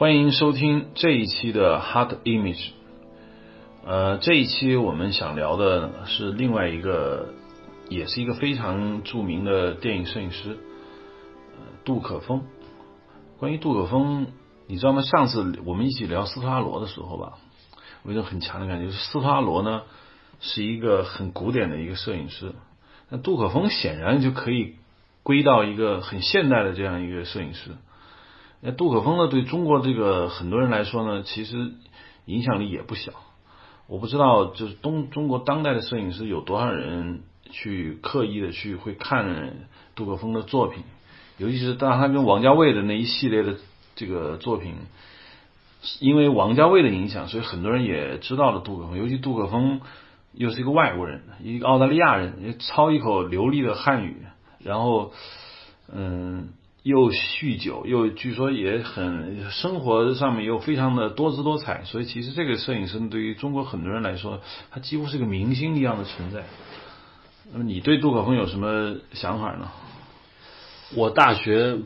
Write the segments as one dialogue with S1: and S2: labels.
S1: 欢迎收听这一期的 Hard Image。呃，这一期我们想聊的是另外一个，也是一个非常著名的电影摄影师，杜可风。关于杜可风，你知道吗？上次我们一起聊斯特拉罗的时候吧，我有一种很强的感觉，就是斯特拉罗呢是一个很古典的一个摄影师，那杜可风显然就可以归到一个很现代的这样一个摄影师。那杜可风呢，对中国这个很多人来说呢，其实影响力也不小。我不知道，就是东中国当代的摄影师有多少人去刻意的去会看杜可风的作品，尤其是当他跟王家卫的那一系列的这个作品，因为王家卫的影响，所以很多人也知道了杜可风。尤其杜可风又是一个外国人，一个澳大利亚人，也操一口流利的汉语，然后嗯。又酗酒，又据说也很生活上面又非常的多姿多彩，所以其实这个摄影师对于中国很多人来说，他几乎是个明星一样的存在。那么你对杜可风有什么想法呢？
S2: 我大学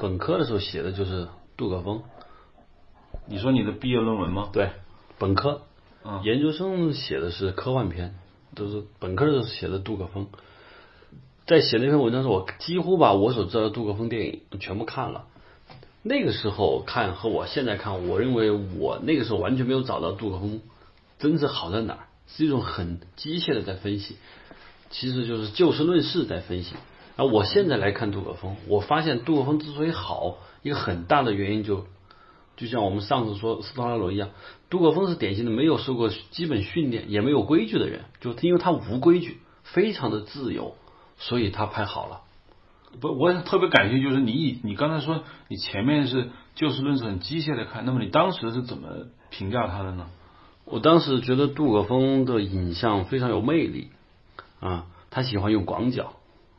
S2: 本科的时候写的就是杜可风。
S1: 你说你的毕业论文吗？
S2: 对，本科。研究生写的是科幻片，都是本科的时候写的杜可风。在写那篇文章时，我几乎把我所知道的杜可风电影全部看了。那个时候看和我现在看，我认为我那个时候完全没有找到杜可风真正好在哪儿，是一种很机械的在分析，其实就是就事论事在分析。而我现在来看杜可风，我发现杜可风之所以好，一个很大的原因就就像我们上次说斯特拉罗一样，杜可风是典型的没有受过基本训练，也没有规矩的人，就因为他无规矩，非常的自由。所以他拍好了，
S1: 不，我特别感谢，就是你以你刚才说你前面是就事论事很机械的看，那么你当时是怎么评价他的呢？
S2: 我当时觉得杜可风的影像非常有魅力啊，他喜欢用广角，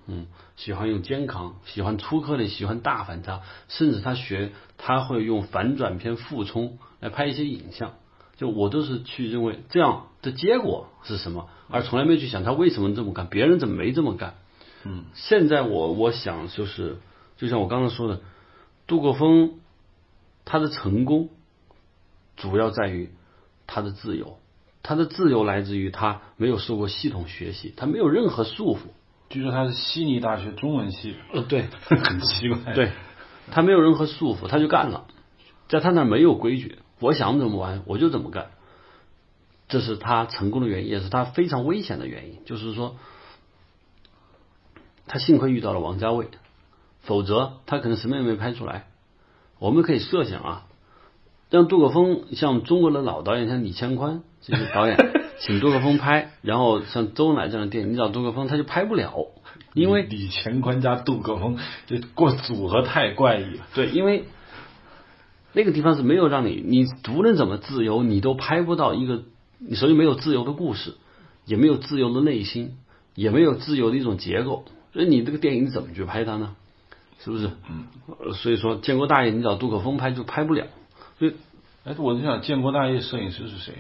S2: 嗯，喜欢用肩扛，喜欢粗颗粒，喜欢大反差，甚至他学他会用反转片俯冲来拍一些影像，就我都是去认为这样的结果是什么，而从来没去想他为什么这么干，别人怎么没这么干。
S1: 嗯，
S2: 现在我我想就是，就像我刚才说的，杜国风他的成功主要在于他的自由，他的自由来自于他没有受过系统学习，他没有任何束缚。
S1: 据说他是悉尼大学中文系，
S2: 呃，对，
S1: 很奇怪，
S2: 对，他没有任何束缚，他就干了，在他那没有规矩，我想怎么玩我就怎么干，这是他成功的原因，也是他非常危险的原因，就是说。他幸亏遇到了王家卫，否则他可能什么也没拍出来。我们可以设想啊，让杜可风像中国的老导演，像李千宽这些导演，请杜可风拍，然后像周恩来这样的电影，你找杜可风他就拍不了，因为
S1: 李千宽加杜可风这过组合太怪异了。
S2: 对，因为那个地方是没有让你，你无论怎么自由，你都拍不到一个，你手里没有自由的故事，也没有自由的内心，也没有自由的一种结构。所以你这个电影怎么去拍它呢？是不是？
S1: 嗯。
S2: 所以说建国大业你找杜可风拍就拍不了。所以，
S1: 哎，我就想建国大业摄影师是谁？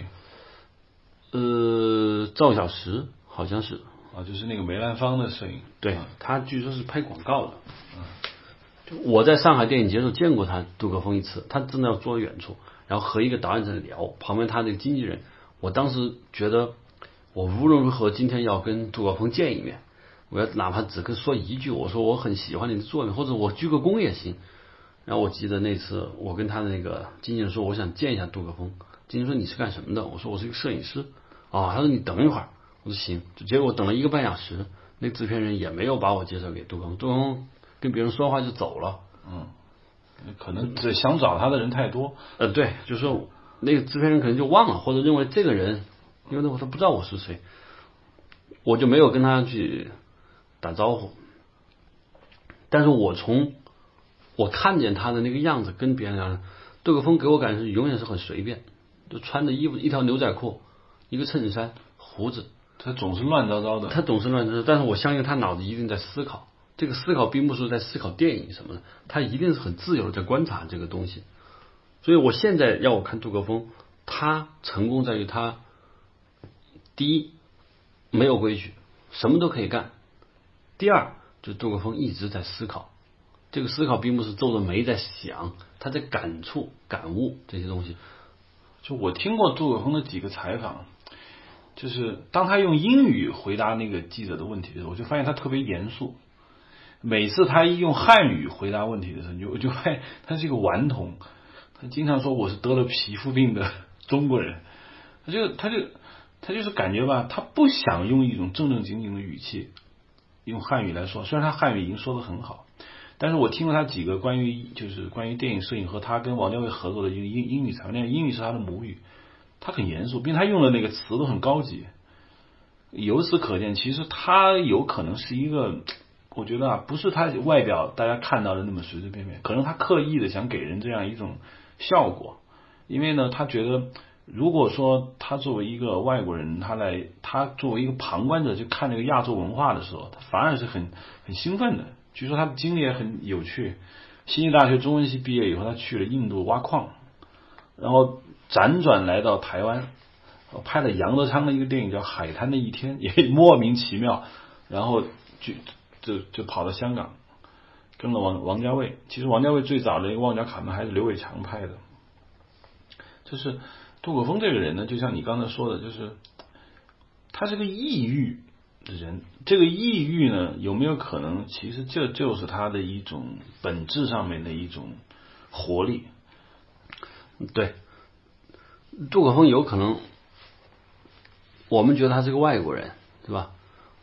S2: 呃，赵小石好像是
S1: 啊，就是那个梅兰芳的摄影。
S2: 对，他据说是拍广告的。嗯。我在上海电影节时候见过他杜可风一次，他真的要坐远处，然后和一个导演在聊，旁边他那个经纪人。我当时觉得，我无论如何今天要跟杜可风见一面。我要哪怕只跟说一句，我说我很喜欢你的作品，或者我鞠个躬也行。然后我记得那次我跟他的那个经纪人说，我想见一下杜可风。经纪人说你是干什么的？我说我是一个摄影师。啊，他说你等一会儿。我说行。结果等了一个半小时，那制片人也没有把我介绍给杜可风。杜可风跟别人说话就走了。
S1: 嗯，可能这想找他的人太多。
S2: 呃，对，就是说那个制片人可能就忘了，或者认为这个人，因为那会他不知道我是谁，我就没有跟他去。打招呼，但是我从我看见他的那个样子，跟别人讲，杜可风给我感觉永远是很随便，就穿的衣服一条牛仔裤，一个衬衫，胡子，
S1: 他总是乱糟糟的，
S2: 他总是乱糟糟。但是我相信他脑子一定在思考，这个思考并不是在思考电影什么的，他一定是很自由的在观察这个东西。所以我现在要我看杜可风，他成功在于他第一没有规矩，什么都可以干。第二，就杜可风一直在思考，这个思考并不是皱着眉在想，他在感触、感悟这些东西。
S1: 就我听过杜可风的几个采访，就是当他用英语回答那个记者的问题的时候，我就发现他特别严肃。每次他一用汉语回答问题的时候，你就我就发现他是一个顽童。他经常说我是得了皮肤病的中国人，他就他就他就是感觉吧，他不想用一种正正经经的语气用汉语来说。虽然他汉语已经说的很好，但是我听过他几个关于就是关于电影摄影和他跟王家卫合作的一个英英语采访，那英语是他的母语，他很严肃，并且他用的那个词都很高级。由此可见，其实他有可能是一个。我觉得啊，不是他外表大家看到的那么随随便便，可能他刻意的想给人这样一种效果，因为呢，他觉得如果说他作为一个外国人，他来他作为一个旁观者去看这个亚洲文化的时候，他反而是很很兴奋的。据说他的经历也很有趣，悉尼大学中文系毕业以后，他去了印度挖矿，然后辗转来到台湾，拍了杨德昌的一个电影叫《海滩的一天》，也莫名其妙，然后就。就就跑到香港，跟了王王家卫。其实王家卫最早的一个《旺角卡门》还是刘伟强拍的。就是杜可风这个人呢，就像你刚才说的，就是他是个抑郁的人。这个抑郁呢，有没有可能，其实这就是他的一种本质上面的一种活力？
S2: 对，杜可风有可能，我们觉得他是个外国人，对吧？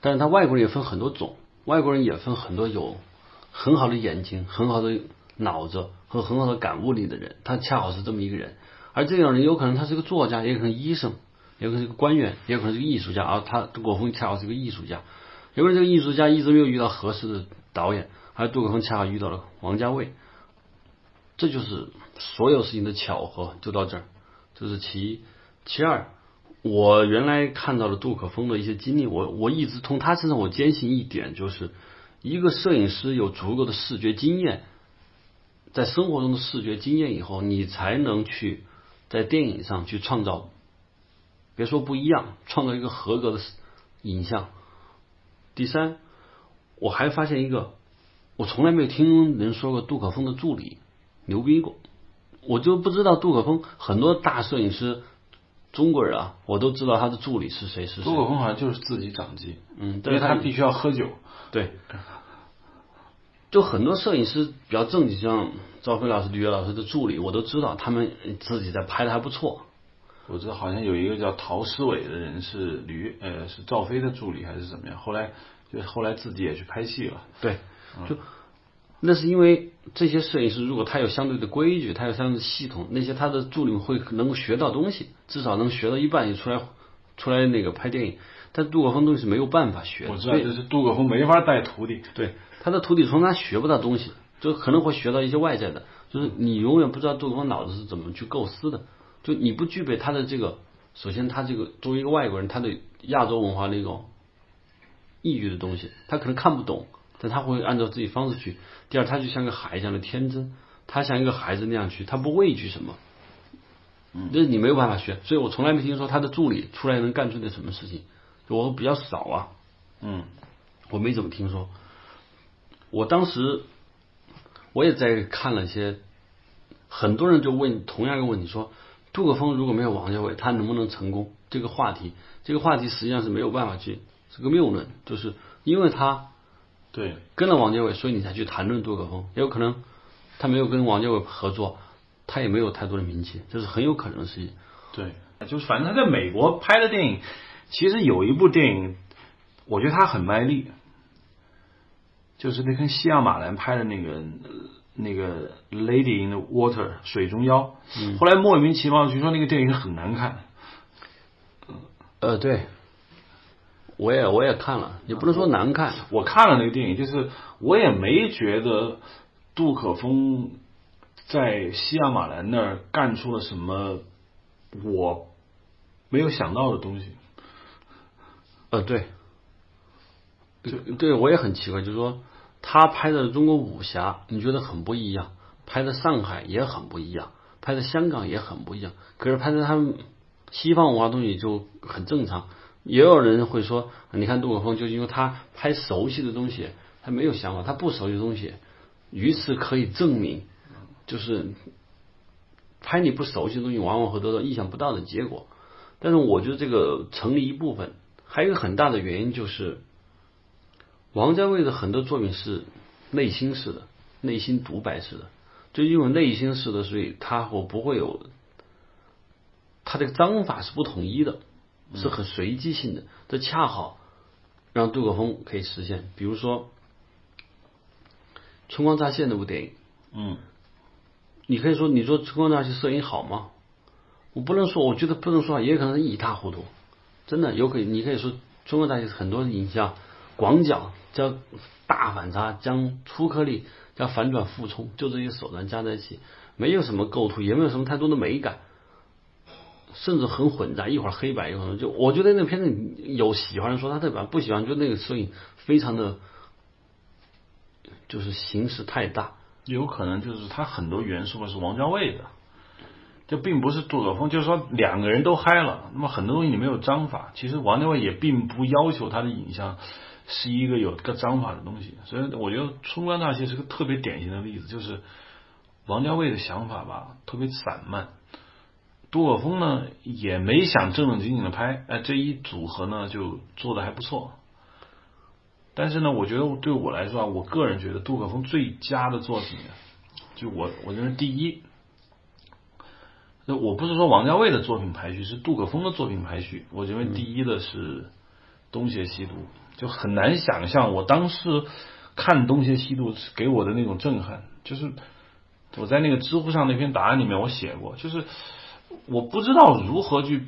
S2: 但是他外国人也分很多种。外国人也分很多有很好的眼睛、很好的脑子和很好的感悟力的人，他恰好是这么一个人。而这种人有可能他是个作家，也可能医生，也可能是个官员，也可能是个艺术家。而他杜可风恰好是个艺术家。有可能这个艺术家一直没有遇到合适的导演，而杜可风恰好遇到了王家卫。这就是所有事情的巧合，就到这儿。这是其一，其二。我原来看到了杜可风的一些经历，我我一直从他身上我坚信一点，就是一个摄影师有足够的视觉经验，在生活中的视觉经验以后，你才能去在电影上去创造，别说不一样，创造一个合格的影像。第三，我还发现一个，我从来没有听人说过杜可风的助理牛逼过，我就不知道杜可风很多大摄影师。中国人啊，我都知道他的助理是谁是谁。
S1: 杜可风好像就是自己掌机，
S2: 嗯，
S1: 因为他必须要喝酒。
S2: 对，就很多摄影师比较正经，像赵飞老师、李岳老师的助理，我都知道他们自己在拍的还不错。
S1: 我知道好像有一个叫陶思伟的人是吕呃是赵飞的助理还是怎么样，后来就后来自己也去拍戏了。
S2: 对，就。那是因为这些摄影师，如果他有相对的规矩，他有相对的系统，那些他的助理会能够学到东西，至少能学到一半就出来出来那个拍电影。但杜可风东西是没有办法学，
S1: 我知道就是杜可风没法带徒弟，
S2: 对他的徒弟从他学不到东西，就可能会学到一些外在的，就是你永远不知道杜可风脑子是怎么去构思的，就你不具备他的这个，首先他这个作为一个外国人，他对亚洲文化那种异域的东西，他可能看不懂。但他会按照自己方式去。第二，他就像个孩子一样的天真，他像一个孩子那样去，他不畏惧什么。
S1: 嗯，
S2: 那你没有办法学，所以我从来没听说他的助理出来能干出点什么事情，我比较少啊。
S1: 嗯，
S2: 我没怎么听说。我当时我也在看了一些，很多人就问同样一个问题：说杜可风如果没有王家卫，他能不能成功？这个话题，这个话题实际上是没有办法去，是个谬论，就是因为他。
S1: 对，
S2: 跟了王家卫，所以你才去谈论杜可风。也有可能他没有跟王家卫合作，他也没有太多的名气，这是很有可能的事情。
S1: 对，就是反正他在美国拍的电影，其实有一部电影，我觉得他很卖力，就是那跟西亚马兰拍的那个那个《Lady in the Water》水中妖。
S2: 嗯。
S1: 后来莫名其妙据说那个电影很难看。
S2: 呃，对。我也我也看了，也不能说难看。
S1: 我看了那个电影，就是我也没觉得杜可风在西亚马兰那儿干出了什么我没有想到的东西。
S2: 呃，对，对，对我也很奇怪，就是说他拍的中国武侠，你觉得很不一样；拍的上海也很不一样，拍的香港也很不一样。可是拍的他们西方文化东西就很正常。也有人会说，你看杜可风，就因为他拍熟悉的东西，他没有想法；他不熟悉的东西，于是可以证明，就是拍你不熟悉的东西，往往会得到意想不到的结果。但是我觉得这个成立一部分，还有一个很大的原因就是，王家卫的很多作品是内心式的、内心独白式的，就因为内心式的，所以他我不会有，他这个章法是不统一的，是很随机性的，这恰好让杜可风可以实现。比如说《春光乍泄》那部电影，
S1: 嗯，
S2: 你可以说你说《春光乍泄》摄影好吗？我不能说，我觉得不能说，也有可能是一塌糊涂。真的有可，你可以说中国大学很多影像广角叫大反差，将粗颗粒加反转复冲，就这些手段加在一起，没有什么构图，也没有什么太多的美感，甚至很混杂，一会儿黑白，一会儿就我觉得那片子有喜欢的说他特别，不喜欢就那个摄影非常的，就是形式太大，
S1: 有可能就是他很多元素是王家卫的。这并不是杜可风，就是说两个人都嗨了。那么很多东西你没有章法，其实王家卫也并不要求他的影像是一个有个章法的东西。所以我觉得《春光乍泄》是个特别典型的例子，就是王家卫的想法吧特别散漫，杜可风呢也没想正正经经的拍，哎，这一组合呢就做的还不错。但是呢，我觉得对我来说啊，我个人觉得杜可风最佳的作品，就我我认为第一。我不是说王家卫的作品排序，是杜可风的作品排序。我认为第一的是《东邪西毒》，就很难想象我当时看《东邪西毒》给我的那种震撼。就是我在那个知乎上那篇答案里面我写过，就是我不知道如何去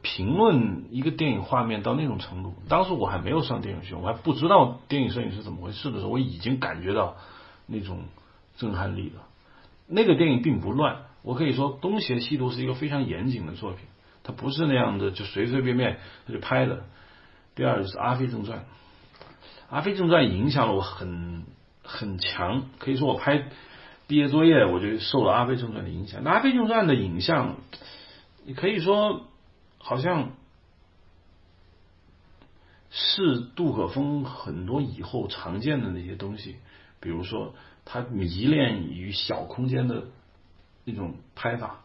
S1: 评论一个电影画面到那种程度。当时我还没有上电影学，我还不知道电影摄影是怎么回事的时候，我已经感觉到那种震撼力了。那个电影并不乱。我可以说，《东邪西毒》是一个非常严谨的作品，它不是那样的就随随便便他就拍的。第二就是《阿飞正传》，《阿飞正传》影响了我很很强，可以说我拍毕业作业我就受了《阿飞正传》的影响。《那阿飞正传》的影像，你可以说好像是杜可风很多以后常见的那些东西，比如说他迷恋于小空间的。那种拍法，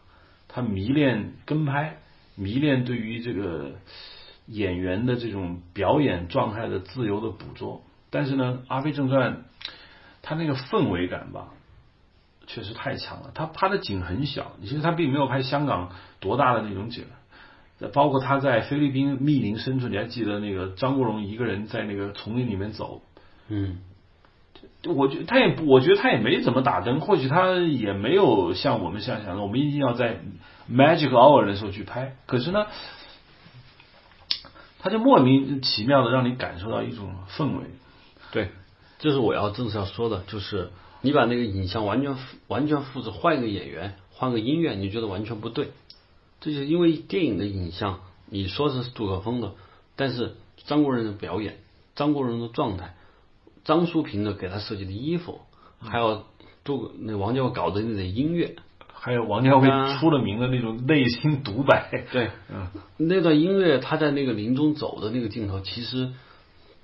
S1: 他迷恋跟拍，迷恋对于这个演员的这种表演状态的自由的捕捉。但是呢，《阿飞正传》他那个氛围感吧，确实太强了。他拍的景很小，其实他并没有拍香港多大的那种景，包括他在菲律宾密林深处，你还记得那个张国荣一个人在那个丛林里面走？
S2: 嗯。
S1: 我觉他也不，我觉得他也没怎么打灯，或许他也没有像我们想象的，我们一定要在 magic hour 的时候去拍。可是呢，他就莫名其妙的让你感受到一种氛围。
S2: 对，这是我要正式要说的，就是你把那个影像完全完全复制，换一个演员，换个音乐，你觉得完全不对。这就是因为电影的影像，你说是杜可风的，但是张国荣的表演，张国荣的状态。张淑平的给他设计的衣服，还有杜那王家卫搞的那点音乐，
S1: 还有王家卫出了名的那种内心独白。
S2: 对，嗯，那段音乐他在那个林中走的那个镜头，其实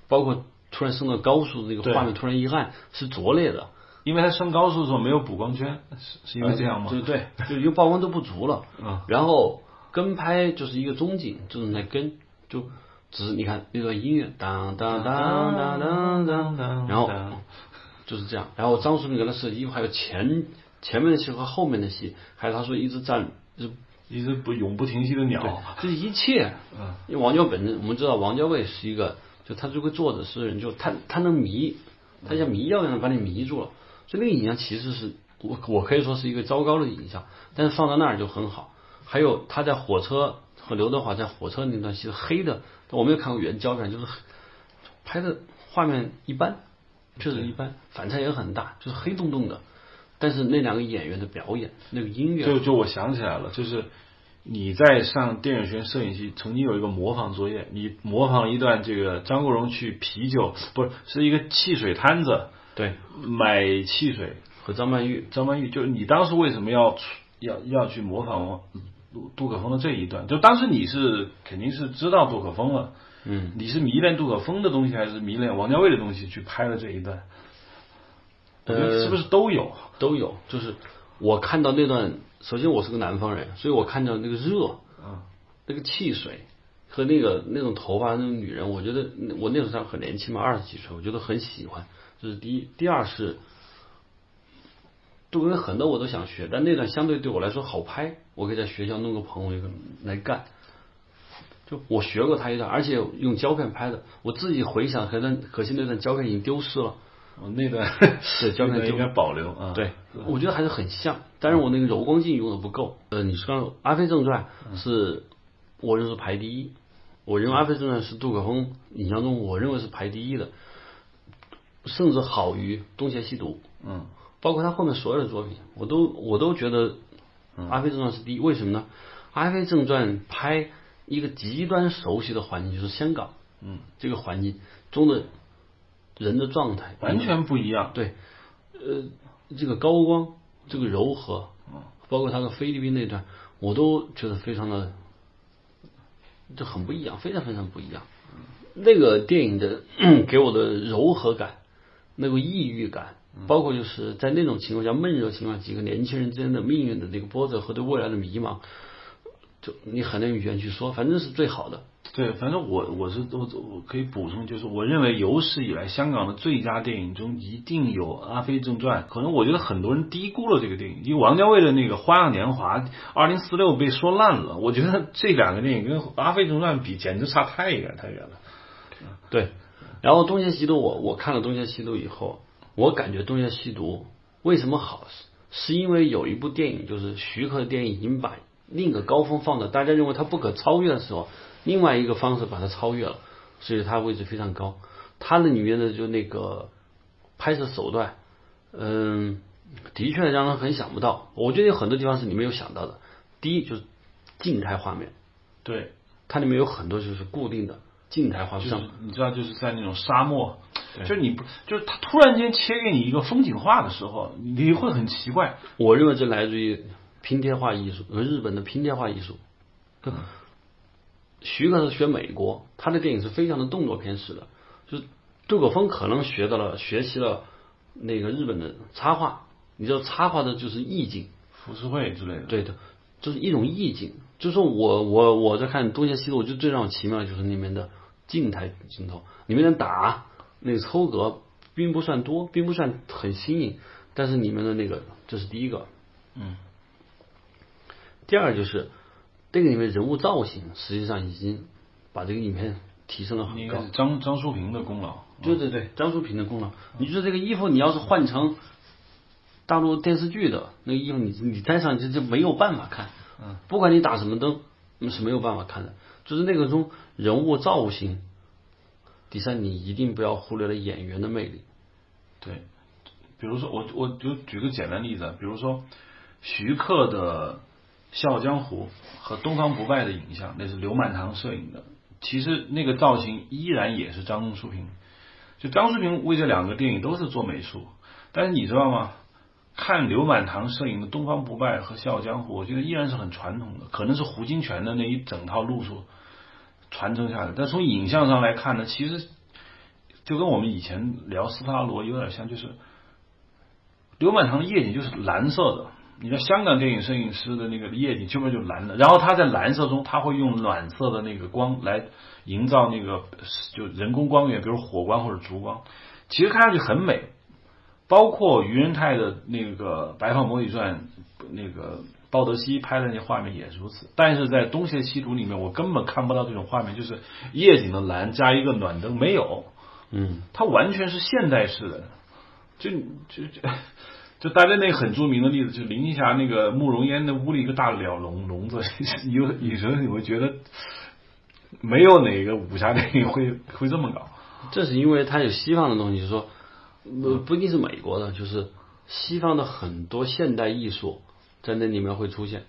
S2: 包括突然升到高速的那个画面，突然一暗是拙劣的，
S1: 因为他升高速的时候没有补光圈，是 是因为这样吗？
S2: 对对，就因为曝光都不足了。嗯，然后跟拍就是一个中景，就是在跟就。只是你看那段音乐，当当当当当当当，然后就是这样。然后张淑平给他设计衣服，还有前前面的戏和后面的戏，还有他说一直站，就
S1: 一直不永不停息的鸟，
S2: 这一切。嗯。因为王家卫本身，我们知道王家卫是一个，就他这个作者诗人，就他他能迷，他像迷药一样把你迷住了。所以那个影像其实是我我可以说是一个糟糕的影像，但是放到那儿就很好。还有他在火车和刘德华在火车那段戏是黑的。我没有看过原胶片，就是拍的画面一般，确实一般，反差也很大，就是黑洞洞的。但是那两个演员的表演，那个音乐，
S1: 就就我想起来了，就是你在上电影学院摄影系曾经有一个模仿作业，你模仿一段这个张国荣去啤酒，不是是一个汽水摊子，
S2: 对，
S1: 买汽水
S2: 和张曼玉，
S1: 张曼玉，就是你当时为什么要要要去模仿？杜杜可风的这一段，就当时你是肯定是知道杜可风了，
S2: 嗯，
S1: 你是迷恋杜可风的东西，还是迷恋王家卫的东西去拍了这一段？是不是都有？
S2: 都有，就是我看到那段，首先我是个南方人，所以我看到那个热，
S1: 嗯，
S2: 那个汽水和那个那种头发那种女人，我觉得我那时候很年轻嘛，二十几岁，我觉得很喜欢。这是第一，第二是，杜根很多我都想学，但那段相对对我来说好拍，我可以在学校弄个朋友一个来干。就我学过他一段，而且用胶片拍的，我自己回想，可能可惜那段胶片已经丢失了。
S1: 我那段
S2: 对胶片
S1: 应该保留啊。
S2: 对，我觉得还是很像，但是我那个柔光镜用的不够。呃，你说《阿飞正传》是我认为排第一，我认为《阿飞正传》是杜可风影像中我认为是排第一的，甚至好于《东邪西毒》。
S1: 嗯，
S2: 包括他后面所有的作品，我都我都觉得《阿飞正传》是第一。为什么呢？《阿飞正传》拍一个极端熟悉的环境，就是香港。
S1: 嗯，
S2: 这个环境中的。人的状态
S1: 完全不一样，
S2: 对，呃，这个高光，这个柔和，包括他的菲律宾那段，我都觉得非常的，就很不一样，非常非常不一样。那个电影的 给我的柔和感，那个抑郁感，包括就是在那种情况下闷热情况，几个年轻人之间的命运的那个波折和对未来的迷茫，就你很难用语言去说，反正是最好的。
S1: 对，反正我我是我我可以补充，就是我认为有史以来香港的最佳电影中一定有《阿飞正传》。可能我觉得很多人低估了这个电影，因为王家卫的那个《花样年华》二零四六被说烂了。我觉得这两个电影跟《阿飞正传》比，简直差太远太远了。
S2: 对，然后《东邪西毒》，我我看了《东邪西毒》以后，我感觉《东邪西毒》为什么好，是因为有一部电影，就是徐克的电影已经把另一个高峰放的，大家认为它不可超越的时候。另外一个方式把它超越了，所以它位置非常高。它的里面的就那个拍摄手段，嗯，的确让人很想不到。我觉得有很多地方是你没有想到的。第一就是静态画面，
S1: 对，
S2: 它里面有很多就是固定的静态画面。
S1: 就是你知道，就是在那种沙漠，就是你不，就是它突然间切给你一个风景画的时候，你会很奇怪。
S2: 我认为这来自于拼贴画艺术和日本的拼贴画艺术。徐克是学美国，他的电影是非常的动作片式的，就是杜可风可能学到了学习了那个日本的插画，你知道插画的就是意境，
S1: 浮世绘之类的，
S2: 对的，就是一种意境。就是说我我我在看《东邪西毒》，我觉得最让我奇妙的就是里面的静态镜头，里面的打那个抽格并不算多，并不算很新颖，但是里面的那个这是第一个，
S1: 嗯，
S2: 第二就是。这个里面人物造型实际上已经把这个影片提升了很高。
S1: 张张淑平的功劳。
S2: 对对对，张淑平的功劳。你说这个衣服，你要是换成大陆电视剧的那个衣服，你你戴上就就没有办法看。
S1: 嗯。
S2: 不管你打什么灯，是没有办法看的。就是那个中人物造型。第三，你一定不要忽略了演员的魅力。
S1: 对。比如说，我我就举个简单例子，比如说徐克的。《笑傲江湖》和《东方不败》的影像，那是刘满堂摄影的。其实那个造型依然也是张淑平。就张淑平为这两个电影都是做美术，但是你知道吗？看刘满堂摄影的《东方不败》和《笑傲江湖》，我觉得依然是很传统的，可能是胡金铨的那一整套路数传承下来。但从影像上来看呢，其实就跟我们以前聊斯特拉罗有点像，就是刘满堂的夜景就是蓝色的。你看香港电影摄影师的那个夜景，基本就蓝的。然后他在蓝色中，他会用暖色的那个光来营造那个就人工光源，比如火光或者烛光，其实看上去很美。包括余仁泰的那个《白发魔女传》，那个鲍德西拍的那些画面也是如此。但是在《东邪西毒》里面，我根本看不到这种画面，就是夜景的蓝加一个暖灯，没有。
S2: 嗯，
S1: 它完全是现代式的，就就就。就大家那个很著名的例子，就林青霞那个慕容嫣的屋里一个大鸟笼笼子，有有时候你会觉得没有哪个武侠电影会会这么搞。
S2: 这是因为它有西方的东西，就是说不不一定是美国的，就是西方的很多现代艺术在那里面会出现。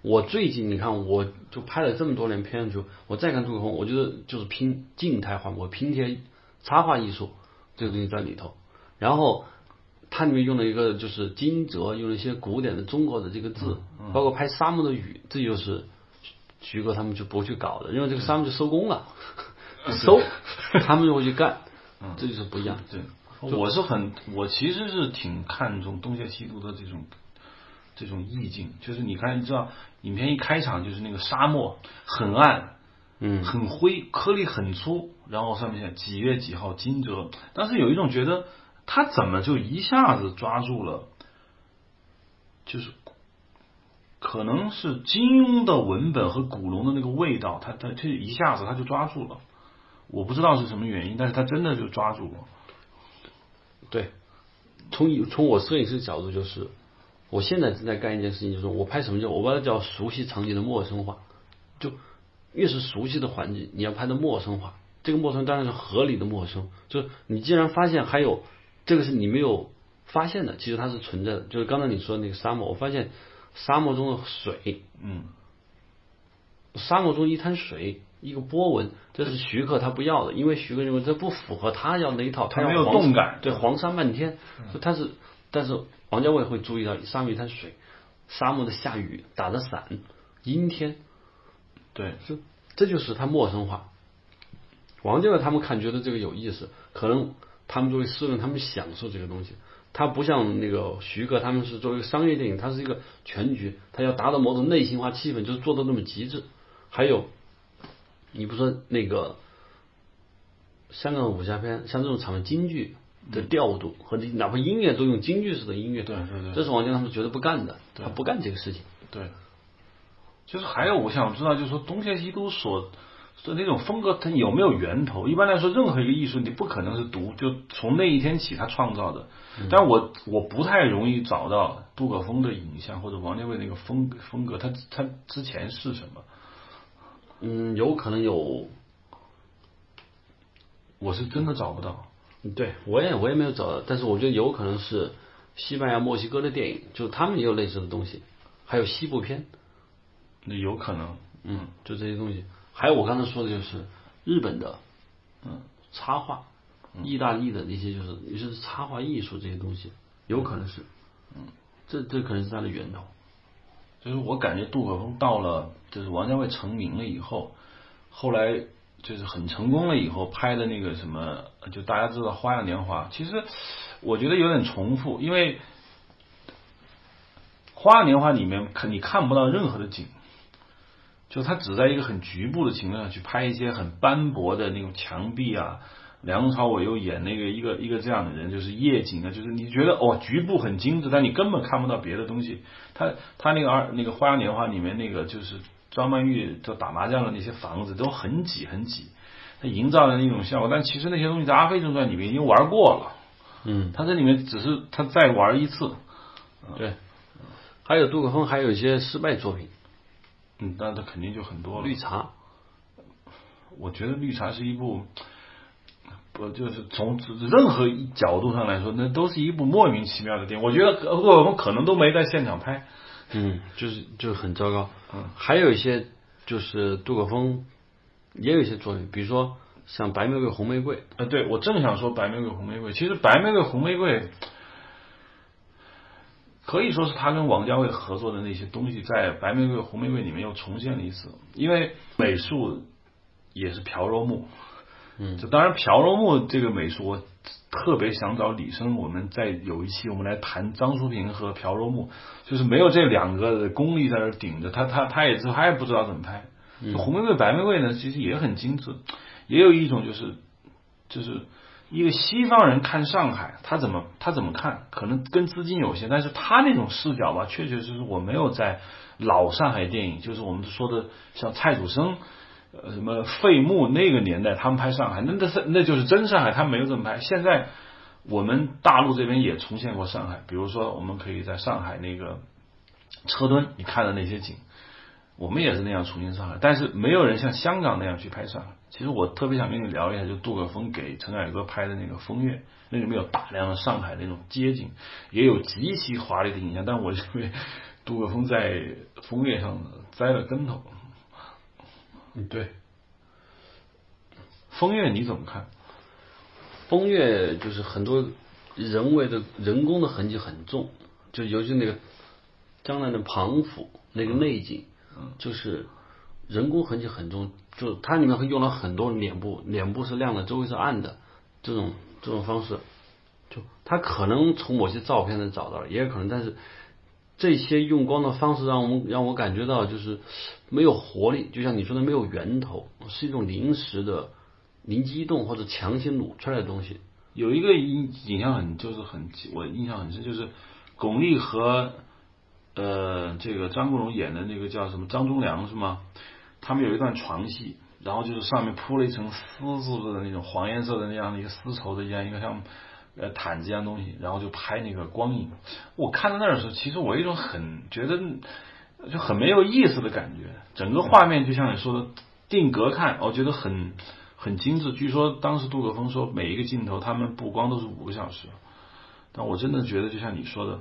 S2: 我最近你看，我就拍了这么多年片子，我再看杜可风，我觉得就是拼静态化，我拼贴插画艺术这个东西在里头，然后。它里面用了一个就是金泽，用了一些古典的中国的这个字，包括拍沙漠的雨，这就是徐哥他们就不去搞的，因为这个沙漠就收工了，收，他们就会去干，这就是不一样。
S1: 对，我是很，我其实是挺看重东邪西毒的这种这种意境，就是你看，你知道，影片一开场就是那个沙漠很暗，
S2: 嗯，
S1: 很灰，颗粒很粗，然后上面写几月几号惊蛰，当时有一种觉得他怎么就一下子抓住了，就是可能是金庸的文本和古龙的那个味道，他他这一下子他就抓住了，我不知道是什么原因，但是他真的就抓住了。
S2: 对，从从我摄影师角度，就是我现在正在干一件事情，就是我拍什么叫我把它叫熟悉场景的陌生化，就越是熟悉的环境，你要拍的陌生化。这个陌生当然是合理的陌生，就是你既然发现还有这个是你没有发现的，其实它是存在的。就是刚才你说的那个沙漠，我发现沙漠中的水，
S1: 嗯，
S2: 沙漠中一滩水。一个波纹，这是徐克他不要的，因为徐克认为这不符合他要那一套，他
S1: 没有动感，
S2: 对黄沙漫天，他是，但是王家卫会注意到沙漠一滩水，沙漠的下雨打着伞，阴天，
S1: 对，
S2: 这这就是他陌生化。王家卫他们看觉得这个有意思，可能他们作为诗人，他们享受这个东西，他不像那个徐克，他们是作为商业电影，它是一个全局，他要达到某种内心化气氛，就是做到那么极致，还有。你不说那个香港武侠片，像这种场面京剧的调度和你哪怕音乐都用京剧式的音乐，
S1: 对对对，
S2: 这是王家他们绝对不干的，他不干这个事情。
S1: 对，就是还有我想知道，就是说东邪西毒所的那种风格，它有没有源头？一般来说，任何一个艺术，你不可能是独就从那一天起他创造的。但我我不太容易找到杜可风的影像或者王家卫那个风风格，他他之前是什么？
S2: 嗯，有可能有，
S1: 我是真的找不到。
S2: 对，我也我也没有找到，但是我觉得有可能是西班牙、墨西哥的电影，就他们也有类似的东西，还有西部片，
S1: 那有可能，
S2: 嗯，就这些东西。还有我刚才说的就是日本的，
S1: 嗯，
S2: 插画，意大利的那些就是也是插画艺术这些东西，有可能是，
S1: 嗯，
S2: 这这可能是它的源头。
S1: 就是我感觉杜可风到了，就是王家卫成名了以后，后来就是很成功了以后拍的那个什么，就大家知道《花样年华》，其实我觉得有点重复，因为《花样年华》里面可你看不到任何的景，就他只在一个很局部的情况下去拍一些很斑驳的那种墙壁啊。梁朝伟又演那个一个一个这样的人，就是夜景啊，就是你觉得哦局部很精致，但你根本看不到别的东西。他他那个二那个《花样年华》里面那个就是张曼玉就打麻将的那些房子都很挤很挤，他营造的那种效果。但其实那些东西在《阿飞正传》里面已经玩过了。
S2: 嗯，
S1: 他这里面只是他再玩一次。
S2: 对，还有杜可风还有一些失败作品。
S1: 嗯，那他肯定就很多了。
S2: 绿茶，
S1: 我觉得绿茶是一部。不就是从任何一角度上来说，那都是一部莫名其妙的电影。我觉得杜可风可能都没在现场拍，
S2: 嗯，就是就是很糟糕。
S1: 嗯，
S2: 还有一些就是杜可风也有一些作品，比如说像《白玫瑰红玫瑰》。
S1: 呃，对我正想说《白玫瑰红玫瑰》，其实《白玫瑰红玫瑰》可以说是他跟王家卫合作的那些东西，在《白玫瑰红玫瑰》里面又重现了一次，因为美术也是朴若木。
S2: 嗯，
S1: 就当然朴若木这个美术，我特别想找李生，我们在有一期我们来谈张淑平和朴若木，就是没有这两个功力在那顶着，他他他也是他也不知道怎么拍。红玫瑰白玫瑰呢，其实也很精致，也有一种就是就是一个西方人看上海，他怎么他怎么看，可能跟资金有限，但是他那种视角吧，确确实实我没有在老上海电影，就是我们说的像蔡楚生。呃，什么费穆那个年代，他们拍上海，那那是那就是真上海，他没有这么拍。现在我们大陆这边也重现过上海，比如说我们可以在上海那个车墩，你看的那些景，我们也是那样重现上海，但是没有人像香港那样去拍上海。其实我特别想跟你聊一下，就杜可风给陈凯歌拍的那个《风月》，那里面有大量的上海那种街景，也有极其华丽的影像，但我认为杜可风在《风月》上栽了跟头。
S2: 嗯，对。
S1: 风月你怎么看？
S2: 风月就是很多人为的人工的痕迹很重，就尤其那个江南的庞府那个内景，嗯就是人工痕迹很重，就它里面会用了很多脸部，脸部是亮的，周围是暗的，这种这种方式，就它可能从某些照片上找到了，也有可能，但是这些用光的方式让我们让我感觉到就是没有活力，就像你说的没有源头，是一种临时的灵机一动或者强行卤出来的东西。
S1: 有一个印印象很就是很我印象很深，就是巩俐和呃这个张国荣演的那个叫什么张忠良是吗？他们有一段床戏，然后就是上面铺了一层丝质的那种黄颜色的那样的一个丝绸的一样一个像呃毯子一样东西，然后就拍那个光影。我看到那儿的时候，其实我有一种很觉得就很没有意思的感觉，整个画面就像你说的定格看，我觉得很。很精致，据说当时杜可风说每一个镜头他们布光都是五个小时，但我真的觉得就像你说的，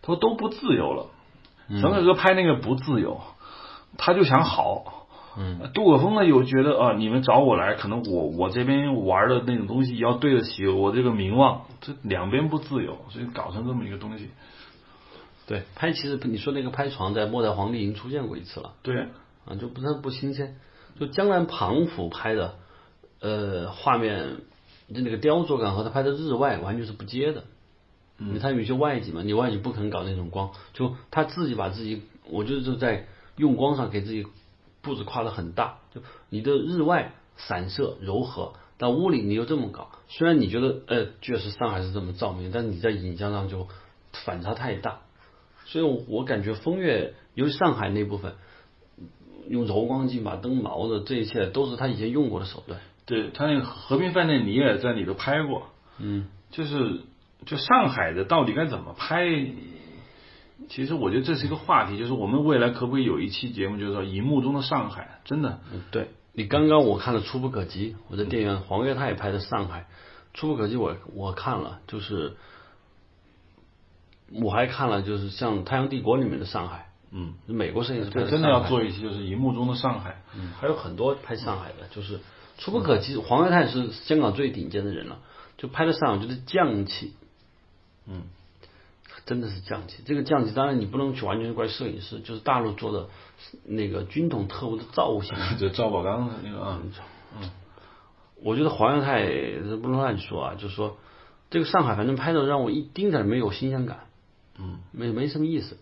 S1: 他说都不自由了。陈可哥拍那个不自由，他就想好。
S2: 嗯，
S1: 杜可风呢又觉得啊，你们找我来，可能我我这边玩的那种东西要对得起我这个名望，这两边不自由，所以搞成这么一个东西。
S2: 对，拍其实你说那个拍床在《末代皇帝》已经出现过一次了。
S1: 对，
S2: 啊，就不是不新鲜，就江南庞府拍的。呃，画面就那个雕塑感和他拍的日外完全是不接的。
S1: 嗯，
S2: 他有些外景嘛，你外景不可能搞那种光，就他自己把自己，我就是就在用光上给自己步子跨的很大。就你的日外散射柔和，但屋里你又这么搞，虽然你觉得呃确实上海是这么照明，但是你在影像上就反差太大。所以我感觉风月，尤其上海那部分，用柔光镜把灯毛的这一切都是他以前用过的手段。
S1: 对他那个和平饭店，你也在里头拍过，
S2: 嗯，
S1: 就是就上海的到底该怎么拍？其实我觉得这是一个话题，就是我们未来可不可以有一期节目，就是说荧幕中的上海，真的。
S2: 对你刚刚我看了《触不可及》，我在电影院黄岳泰拍的上海，《触不可及》，我我看了，就是我还看了，就是像《太阳帝国》里面的上海，
S1: 嗯，
S2: 美国摄影师拍的
S1: 真的要做一期，就是荧幕中的上海，
S2: 嗯，还有很多拍上海的，就是。触不可及，黄岳泰是香港最顶尖的人了，就拍的上海，就是匠气，
S1: 嗯，
S2: 真的是降级。这个降级，当然你不能去完全怪摄影师，就是大陆做的那个军统特务的造型，
S1: 就赵宝刚的那个啊，
S2: 嗯，我觉得黄耀泰不能乱说啊，就是说这个上海反正拍的让我一丁点没有新鲜感，
S1: 嗯，
S2: 没没什么意思，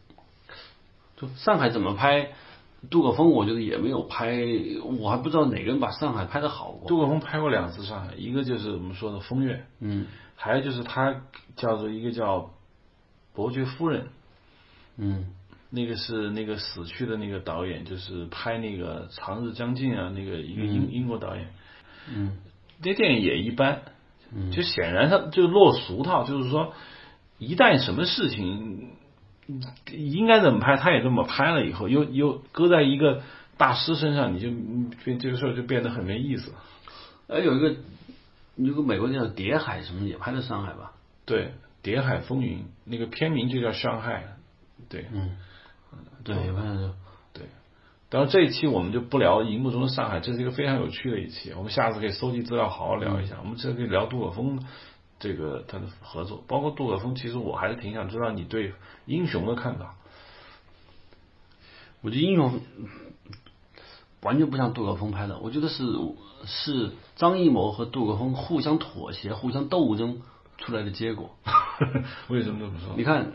S2: 就上海怎么拍？杜可风我觉得也没有拍，我还不知道哪个人把上海拍的好过。
S1: 杜可风拍过两次上海，一个就是我们说的风月，
S2: 嗯，
S1: 还有就是他叫做一个叫伯爵夫人，
S2: 嗯，
S1: 那个是那个死去的那个导演，就是拍那个长日将近啊，那个一个英英国导演，
S2: 嗯，
S1: 那电影也一般，
S2: 嗯，
S1: 就显然他就落俗套，就是说一旦什么事情。应该怎么拍，他也这么拍了，以后又又搁在一个大师身上，你就变这个事儿就变得很没意思。
S2: 哎，有一个有个美国电影《谍海》什么也拍在上海吧？
S1: 对，《谍海风云》那个片名就叫伤害。对，
S2: 嗯，对，有拍的。
S1: 对，当然这一期我们就不聊荧幕中的上海，这是一个非常有趣的一期，我们下次可以搜集资料好好聊一下。我们这可以聊杜可风。这个他的合作，包括杜可风，其实我还是挺想知道你对英雄的看法。
S2: 我觉得英雄完全不像杜可风拍的，我觉得是是张艺谋和杜可风互相妥协、互相斗争出来的结果。
S1: 为什么这么说？
S2: 你看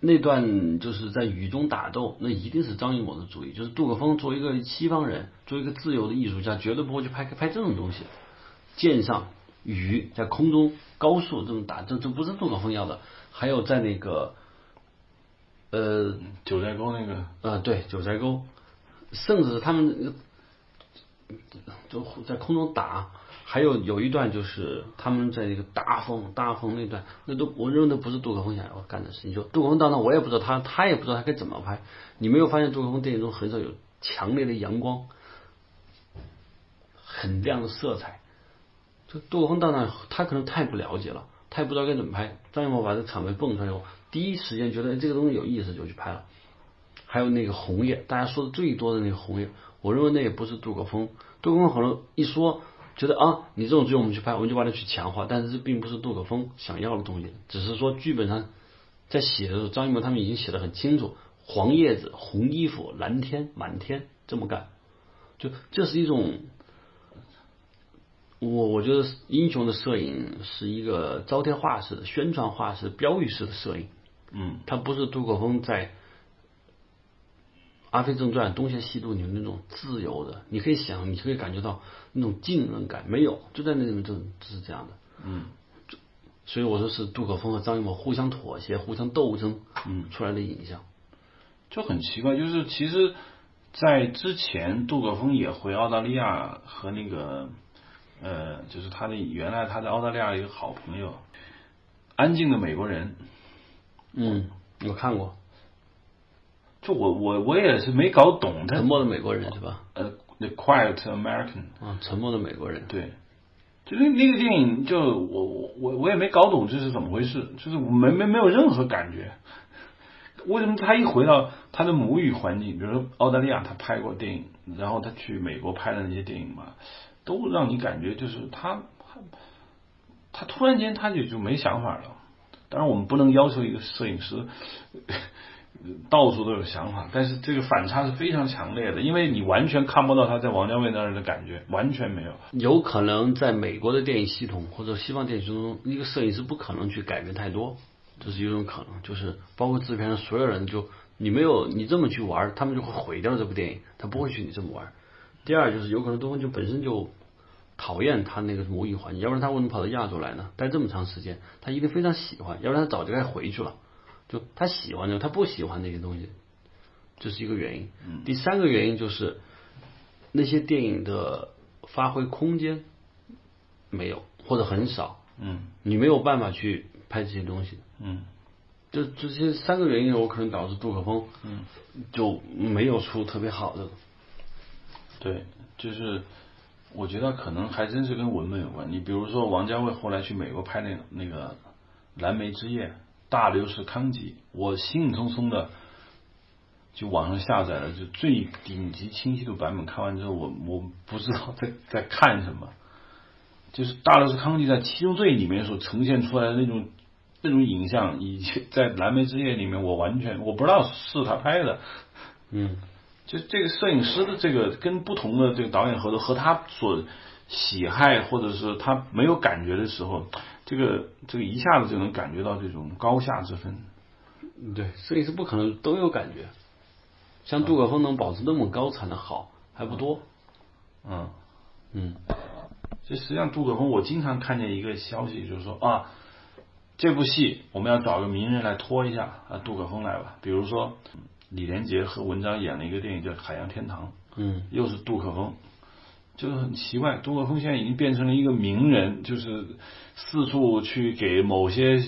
S2: 那段就是在雨中打斗，那一定是张艺谋的主意。就是杜可风作为一个西方人，作为一个自由的艺术家，绝对不会去拍拍这种东西。剑上。雨在空中高速这么打，这这不是杜可风要的。还有在那个呃
S1: 九寨沟那个
S2: 呃对九寨沟，甚至是他们就在空中打。还有有一段就是他们在一个大风大风那段，那都我认为都不是杜可风想要干的事情。就杜可风到那我也不知道他他也不知道他该怎么拍。你没有发现杜可风电影中很少有强烈的阳光，很亮的色彩。这杜可风到那，他可能太不了解了，他也不知道该怎么拍。张艺谋把这场面蹦出来以后，第一时间觉得这个东西有意思，就去拍了。还有那个红叶，大家说的最多的那个红叶，我认为那也不是杜可风。杜可风可能一说，觉得啊，你这种剧我们去拍，我们就把它去强化。但是这并不是杜可风想要的东西，只是说剧本上在写的时候，张艺谋他们已经写的很清楚：黄叶子、红衣服、蓝天、满天，这么干。就这是一种。我我觉得英雄的摄影是一个招贴画式的、宣传画式、标语式的摄影。
S1: 嗯，
S2: 它不是杜可风在《阿飞正传》《东邪西毒》里面那种自由的，你可以想，你可以感觉到那种浸润感，没有，就在那种就是这样的。
S1: 嗯，
S2: 所以我说是杜可风和张艺谋互相妥协、互相斗争，
S1: 嗯，
S2: 出来的影像。
S1: 就很奇怪，就是其实，在之前杜可风也回澳大利亚和那个呃，就是他的原来他在澳大利亚一个好朋友，安静的美国人，
S2: 嗯，我看过
S1: 就我我我也是没搞懂他
S2: 沉默的美国人是吧？
S1: 呃，The Quiet American，
S2: 啊，沉默的美国人。
S1: 对，就那那个电影，就我我我我也没搞懂这是怎么回事，就是我没没没有任何感觉。为什么他一回到他的母语环境，比如说澳大利亚，他拍过电影，然后他去美国拍的那些电影嘛，都让你感觉就是他他他突然间他就就没想法了。当然，我们不能要求一个摄影师到处都有想法，但是这个反差是非常强烈的，因为你完全看不到他在王家卫那儿的感觉，完全没有。
S2: 有可能在美国的电影系统或者西方电影系统中，一个摄影师不可能去改变太多，这是一种可能。就是包括制片人所有人，就你没有你这么去玩，他们就会毁掉这部电影，他不会去你这么玩。第二就是有可能东方就本身就讨厌他那个母语环境，要不然他为什么跑到亚洲来呢？待这么长时间，他一定非常喜欢，要不然他早就该回去了。就他喜欢的，他不喜欢那些东西，这是一个原因。第三个原因就是那些电影的发挥空间没有或者很少，
S1: 嗯
S2: 你没有办法去拍这些东西。
S1: 嗯
S2: 就这些三个原因，有可能导致杜可风
S1: 嗯，
S2: 就没有出特别好的。
S1: 对，就是我觉得可能还真是跟文本有关。你比如说王家卫后来去美国拍那个那个《蓝莓之夜》，大流士康吉，我兴冲冲的就网上下载了就最顶级清晰度版本，看完之后我我不知道在在看什么，就是大流士康吉在《七宗罪》里面所呈现出来的那种那种影像，以及在《蓝莓之夜》里面我完全我不知道是他拍的。
S2: 嗯，
S1: 就这个摄影师的这个跟不同的这个导演合作，和他所喜爱或者是他没有感觉的时候，这个这个一下子就能感觉到这种高下之分。
S2: 对，摄影师不可能都有感觉。像杜可风能保持那么高产的好还不多。
S1: 嗯，
S2: 嗯
S1: 这实际上杜可风，我经常看见一个消息，就是说啊，这部戏我们要找个名人来拖一下啊，杜可风来吧。比如说李连杰和文章演了一个电影叫《海洋天堂》，
S2: 嗯，
S1: 又是杜可风，就是很奇怪，杜可风现在已经变成了一个名人，就是四处去给某些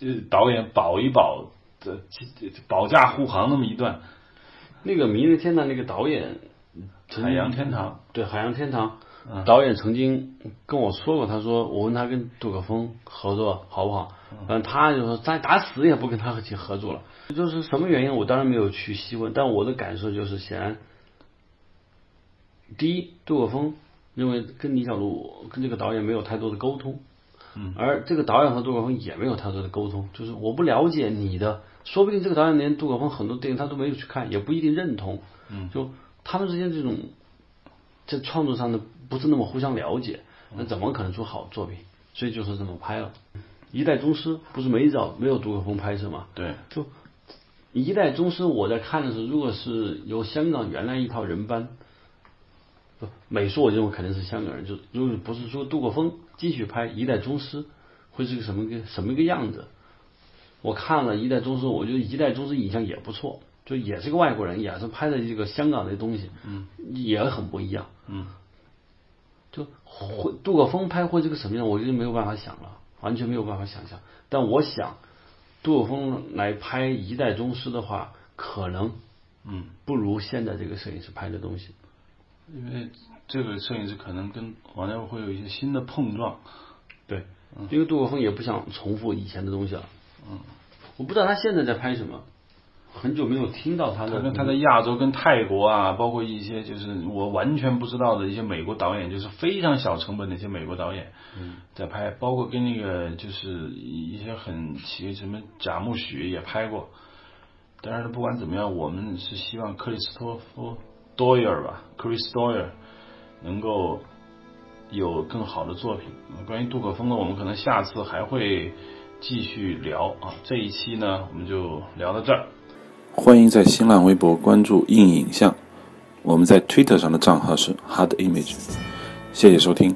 S1: 呃导演保一保的保驾护航那么一段。
S2: 那个《明日天堂》那个导演，
S1: 海洋天堂，
S2: 对《海洋天堂》
S1: 嗯
S2: 导演曾经跟我说过，他说我问他跟杜可风合作好不好，反正他就说咱打死也不跟他一起合作了。就是什么原因，我当然没有去细问，但我的感受就是，显然，第一，杜可风认为跟李小璐跟这个导演没有太多的沟通，
S1: 嗯
S2: 而这个导演和杜可风也没有太多的沟通，就是我不了解你的，说不定这个导演连杜可风很多电影他都没有去看，也不一定认同，
S1: 嗯
S2: 就他们之间这种在创作上的不是那么互相了解，那怎么可能出好作品？所以就是这么拍了。一代宗师不是没找没有杜可风拍摄吗？
S1: 对，
S2: 就一代宗师，我在看的时候，如果是由香港原来一套人班，不美术，我认为肯定是香港人。就如果不是说杜可风继续拍一代宗师，会是个什么个什么一个样子？我看了一代宗师，我觉得一代宗师影像也不错，就也是个外国人，也是拍的这个香港的东西，
S1: 嗯，
S2: 也很不一样。
S1: 嗯
S2: 就会杜可风拍会是个什么样，我就没有办法想了，完全没有办法想象。但我想，杜可风来拍一代宗师的话，可能
S1: 嗯，
S2: 不如现在这个摄影师拍的东西。
S1: 因为这个摄影师可能跟王家卫会有一些新的碰撞。
S2: 对，因为杜可风也不想重复以前的东西了。
S1: 嗯，
S2: 我不知道他现在在拍什么，很久没有听到他的。
S1: 他跟他在亚洲跟泰国啊，包括一些就是我完全不知道的一些美国导演，就是非常小成本的一些美国导演，
S2: 嗯
S1: 在拍，包括跟那个就是一些很奇什么贾木许也拍过。但是不管怎么样，我们是希望克里斯托夫 Doyer 吧，，Chris Doyer，能够有更好的作品。关于杜可风呢，我们可能下次还会继续聊啊。这一期呢，我们就聊到这儿。
S3: 欢迎在新浪微博关注硬影像，我们在 Twitter 上的账号是 Hard Image。谢谢收听。